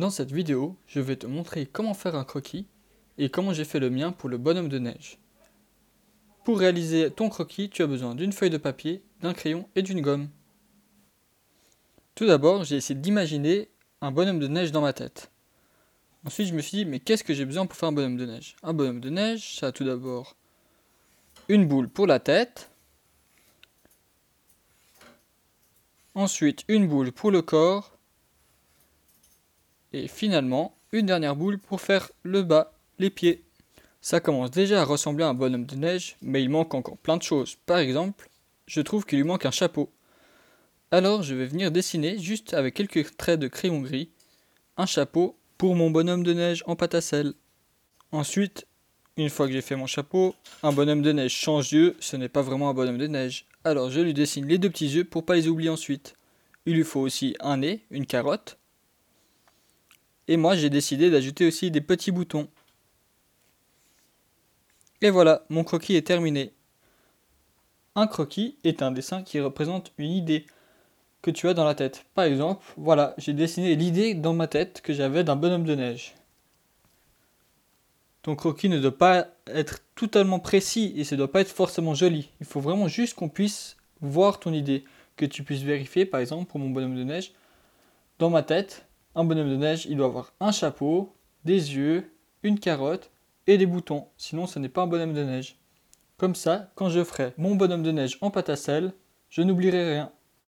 Dans cette vidéo, je vais te montrer comment faire un croquis et comment j'ai fait le mien pour le bonhomme de neige. Pour réaliser ton croquis, tu as besoin d'une feuille de papier, d'un crayon et d'une gomme. Tout d'abord, j'ai essayé d'imaginer un bonhomme de neige dans ma tête. Ensuite, je me suis dit, mais qu'est-ce que j'ai besoin pour faire un bonhomme de neige? Un bonhomme de neige, ça a tout d'abord une boule pour la tête, ensuite une boule pour le corps, et finalement une dernière boule pour faire le bas, les pieds. Ça commence déjà à ressembler à un bonhomme de neige, mais il manque encore plein de choses. Par exemple, je trouve qu'il lui manque un chapeau. Alors je vais venir dessiner, juste avec quelques traits de crayon gris, un chapeau pour mon bonhomme de neige en pâte sel. Ensuite, une fois que j'ai fait mon chapeau, un bonhomme de neige change d'yeux, ce n'est pas vraiment un bonhomme de neige. Alors je lui dessine les deux petits yeux pour pas les oublier ensuite. Il lui faut aussi un nez, une carotte, et moi, j'ai décidé d'ajouter aussi des petits boutons. Et voilà, mon croquis est terminé. Un croquis est un dessin qui représente une idée que tu as dans la tête. Par exemple, voilà, j'ai dessiné l'idée dans ma tête que j'avais d'un bonhomme de neige. Ton croquis ne doit pas être totalement précis et ça ne doit pas être forcément joli. Il faut vraiment juste qu'on puisse voir ton idée, que tu puisses vérifier, par exemple, pour mon bonhomme de neige, dans ma tête, un bonhomme de neige, il doit avoir un chapeau, des yeux, une carotte et des boutons. Sinon, ce n'est pas un bonhomme de neige. Comme ça, quand je ferai mon bonhomme de neige en pâte à sel, je n'oublierai rien.